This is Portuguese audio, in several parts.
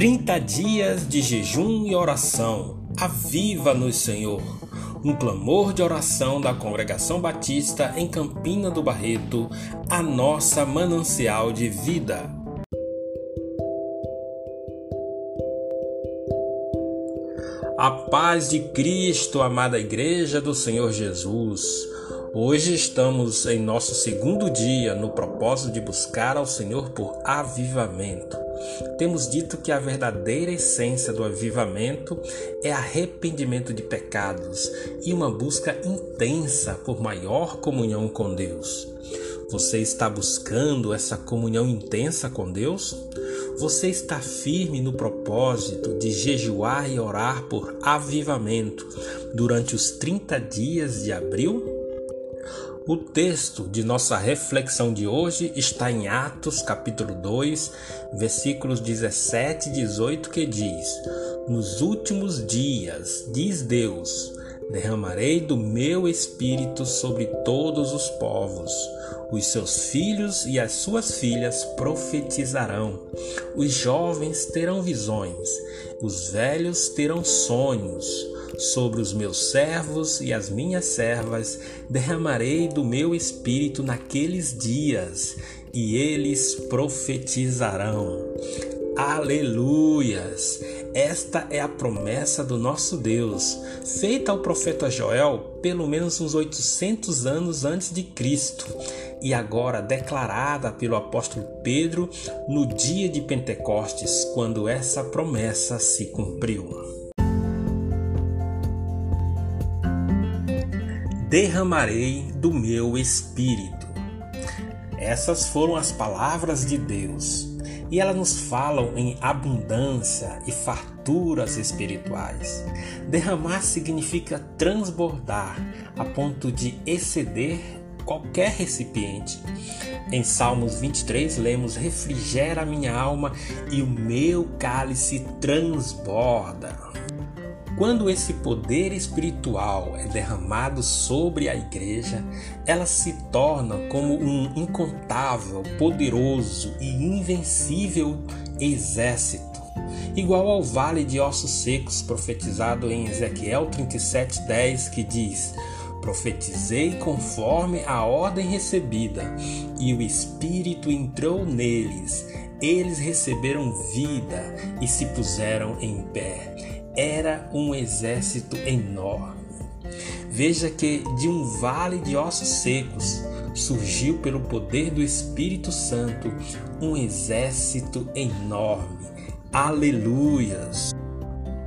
30 dias de jejum e oração. Aviva-nos, Senhor. Um clamor de oração da Congregação Batista em Campina do Barreto, a nossa manancial de vida. A paz de Cristo, amada Igreja do Senhor Jesus. Hoje estamos em nosso segundo dia no propósito de buscar ao Senhor por avivamento. Temos dito que a verdadeira essência do avivamento é arrependimento de pecados e uma busca intensa por maior comunhão com Deus. Você está buscando essa comunhão intensa com Deus? Você está firme no propósito de jejuar e orar por avivamento durante os 30 dias de abril? O texto de nossa reflexão de hoje está em Atos, capítulo 2, versículos 17 e 18, que diz: Nos últimos dias, diz Deus, derramarei do meu espírito sobre todos os povos. Os seus filhos e as suas filhas profetizarão. Os jovens terão visões, os velhos terão sonhos sobre os meus servos e as minhas servas derramarei do meu espírito naqueles dias, e eles profetizarão. Aleluias! Esta é a promessa do nosso Deus, feita ao profeta Joel pelo menos uns 800 anos antes de Cristo e agora declarada pelo apóstolo Pedro no dia de Pentecostes, quando essa promessa se cumpriu. Derramarei do meu espírito. Essas foram as palavras de Deus e elas nos falam em abundância e farturas espirituais. Derramar significa transbordar a ponto de exceder qualquer recipiente. Em Salmos 23 lemos: Refrigera minha alma e o meu cálice transborda. Quando esse poder espiritual é derramado sobre a igreja, ela se torna como um incontável, poderoso e invencível exército, igual ao vale de ossos secos profetizado em Ezequiel 37:10, que diz: Profetizei conforme a ordem recebida, e o Espírito entrou neles. Eles receberam vida e se puseram em pé era um exército enorme. Veja que de um vale de ossos secos surgiu pelo poder do Espírito Santo um exército enorme. Aleluias!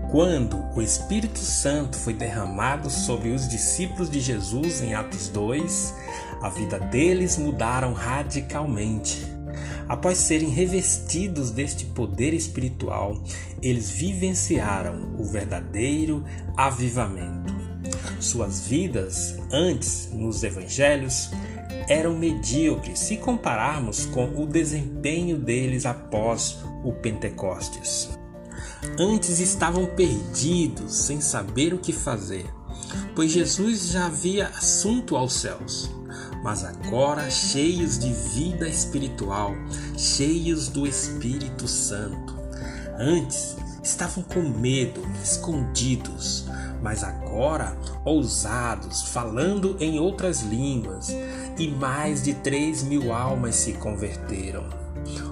Quando o Espírito Santo foi derramado sobre os discípulos de Jesus em Atos 2, a vida deles mudaram radicalmente. Após serem revestidos deste poder espiritual, eles vivenciaram o verdadeiro avivamento. Suas vidas, antes nos evangelhos, eram medíocres se compararmos com o desempenho deles após o Pentecostes. Antes estavam perdidos, sem saber o que fazer, pois Jesus já havia assunto aos céus mas agora cheios de vida espiritual, cheios do Espírito Santo. Antes estavam com medo, escondidos, mas agora ousados, falando em outras línguas, e mais de três mil almas se converteram.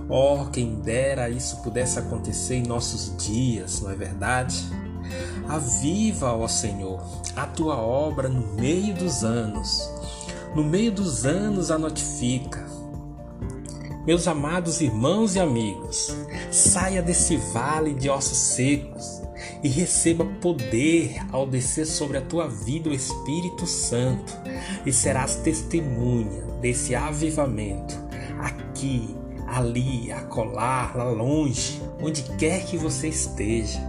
Oh, quem dera isso pudesse acontecer em nossos dias, não é verdade? Aviva, ó Senhor, a tua obra no meio dos anos no meio dos anos a notifica. Meus amados irmãos e amigos, saia desse vale de ossos secos e receba poder ao descer sobre a tua vida o Espírito Santo e serás testemunha desse avivamento aqui, ali, acolá, lá longe, onde quer que você esteja.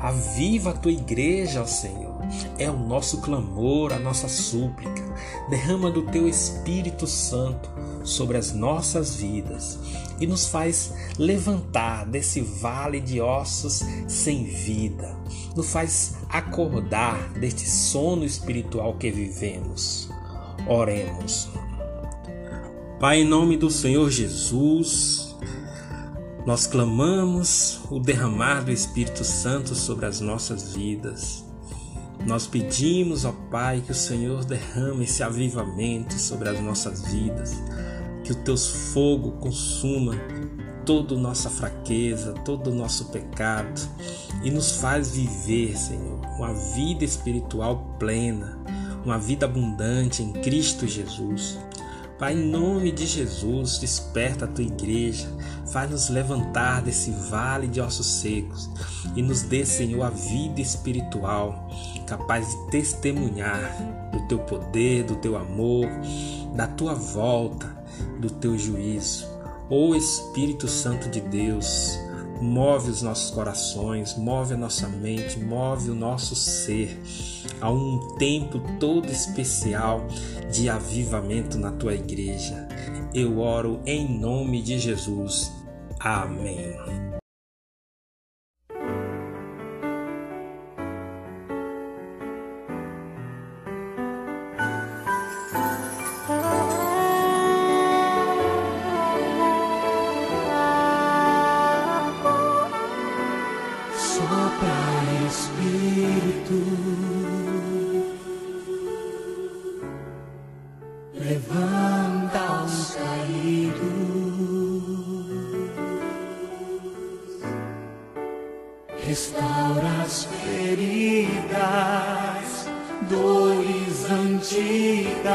Aviva a tua igreja, ó Senhor. É o nosso clamor, a nossa súplica derrama do teu Espírito Santo sobre as nossas vidas e nos faz levantar desse vale de ossos sem vida, nos faz acordar deste sono espiritual que vivemos. Oremos. Pai, em nome do Senhor Jesus, Nós clamamos o derramar do Espírito Santo sobre as nossas vidas. Nós pedimos, ó Pai, que o Senhor derrame esse avivamento sobre as nossas vidas, que o teu fogo consuma toda nossa fraqueza, todo o nosso pecado e nos faz viver, Senhor, uma vida espiritual plena, uma vida abundante em Cristo Jesus. Pai, em nome de Jesus, desperta a tua igreja, faz-nos levantar desse vale de ossos secos e nos dê, Senhor, a vida espiritual, capaz de testemunhar do teu poder, do teu amor, da tua volta, do teu juízo. Ó Espírito Santo de Deus, move os nossos corações, move a nossa mente, move o nosso ser a um tempo todo especial de avivamento na tua igreja. Eu oro em nome de Jesus. Amém. Restaura as feridas, dores antigas,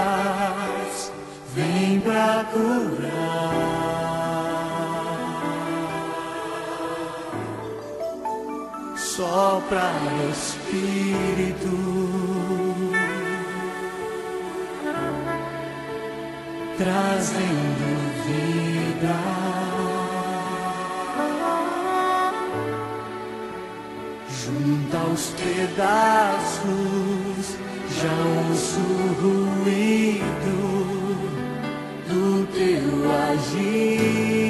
vem pra curar. Sopra Espírito, trazendo vida. Junta aos pedaços, já ouço o ruído do teu agir.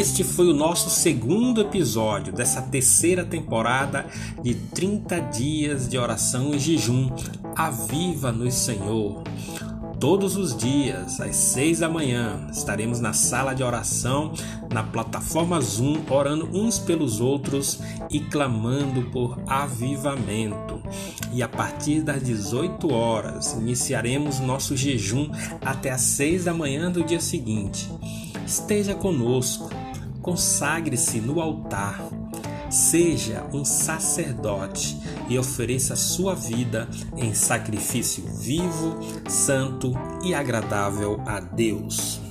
Este foi o nosso segundo episódio dessa terceira temporada de 30 dias de oração e jejum. Aviva-nos, Senhor. Todos os dias, às seis da manhã, estaremos na sala de oração, na plataforma Zoom, orando uns pelos outros e clamando por avivamento. E a partir das 18 horas, iniciaremos nosso jejum até às seis da manhã do dia seguinte. Esteja conosco, consagre-se no altar Seja um sacerdote e ofereça sua vida em sacrifício vivo, santo e agradável a Deus.